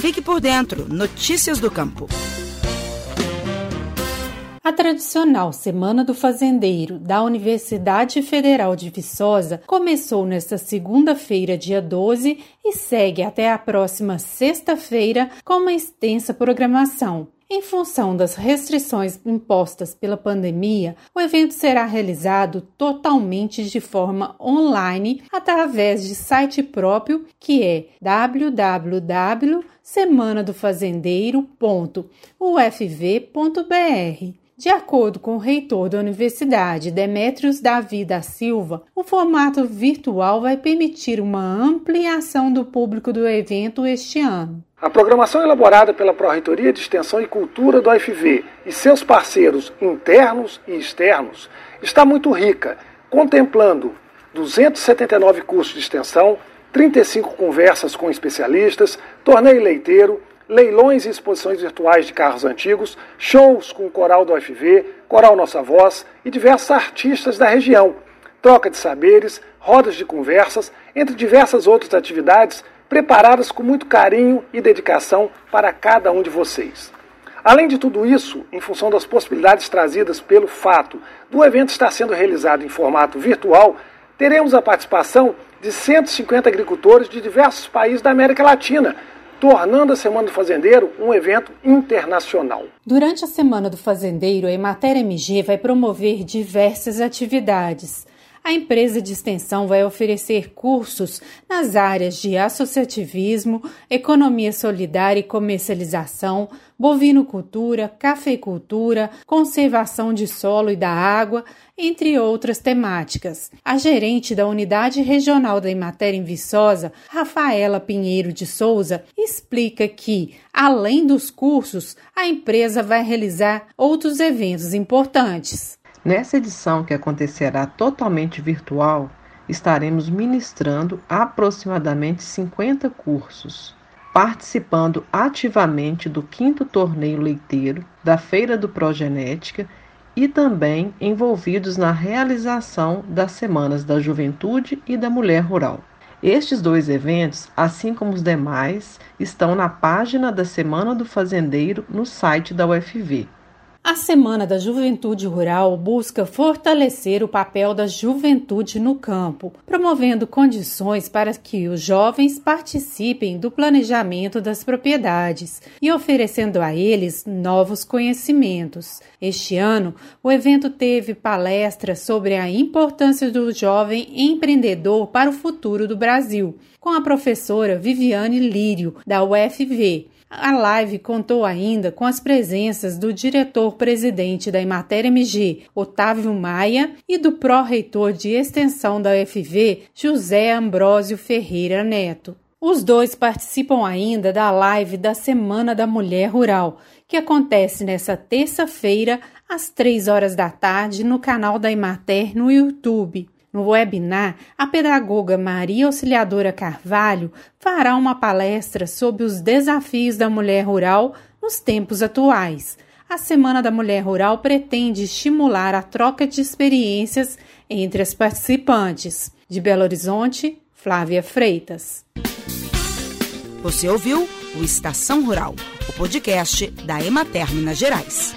Fique por dentro. Notícias do Campo. A tradicional Semana do Fazendeiro da Universidade Federal de Viçosa começou nesta segunda-feira, dia 12, e segue até a próxima sexta-feira com uma extensa programação. Em função das restrições impostas pela pandemia, o evento será realizado totalmente de forma online através de site próprio que é www.semanadofazendeiro.ufv.br. De acordo com o reitor da Universidade, Demetrios Davi da Silva, o formato virtual vai permitir uma ampliação do público do evento este ano. A programação elaborada pela Pró-Reitoria de Extensão e Cultura do UFV e seus parceiros internos e externos está muito rica, contemplando 279 cursos de extensão, 35 conversas com especialistas, torneio leiteiro, leilões e exposições virtuais de carros antigos, shows com o coral do UFV, coral Nossa Voz e diversos artistas da região, troca de saberes, rodas de conversas, entre diversas outras atividades preparadas com muito carinho e dedicação para cada um de vocês. Além de tudo isso, em função das possibilidades trazidas pelo fato do evento estar sendo realizado em formato virtual, teremos a participação de 150 agricultores de diversos países da América Latina, tornando a Semana do Fazendeiro um evento internacional. Durante a Semana do Fazendeiro, a Emater MG vai promover diversas atividades. A empresa de extensão vai oferecer cursos nas áreas de associativismo, economia solidária e comercialização, bovinocultura, cafeicultura, conservação de solo e da água, entre outras temáticas. A gerente da Unidade Regional da Imater em Viçosa, Rafaela Pinheiro de Souza, explica que, além dos cursos, a empresa vai realizar outros eventos importantes. Nessa edição, que acontecerá totalmente virtual, estaremos ministrando aproximadamente 50 cursos, participando ativamente do quinto torneio leiteiro, da Feira do Progenética e também envolvidos na realização das Semanas da Juventude e da Mulher Rural. Estes dois eventos, assim como os demais, estão na página da Semana do Fazendeiro no site da UFV. A Semana da Juventude Rural busca fortalecer o papel da juventude no campo, promovendo condições para que os jovens participem do planejamento das propriedades e oferecendo a eles novos conhecimentos. Este ano, o evento teve palestras sobre a importância do jovem empreendedor para o futuro do Brasil, com a professora Viviane Lírio, da UFV a live contou ainda com as presenças do diretor-presidente da Emater MG, Otávio Maia, e do pró-reitor de extensão da UFV, José Ambrósio Ferreira Neto. Os dois participam ainda da live da Semana da Mulher Rural, que acontece nesta terça-feira, às três horas da tarde, no canal da Emater no YouTube. No webinar, a pedagoga Maria Auxiliadora Carvalho fará uma palestra sobre os desafios da mulher rural nos tempos atuais. A Semana da Mulher Rural pretende estimular a troca de experiências entre as participantes. De Belo Horizonte, Flávia Freitas. Você ouviu o Estação Rural, o podcast da Emater Minas Gerais.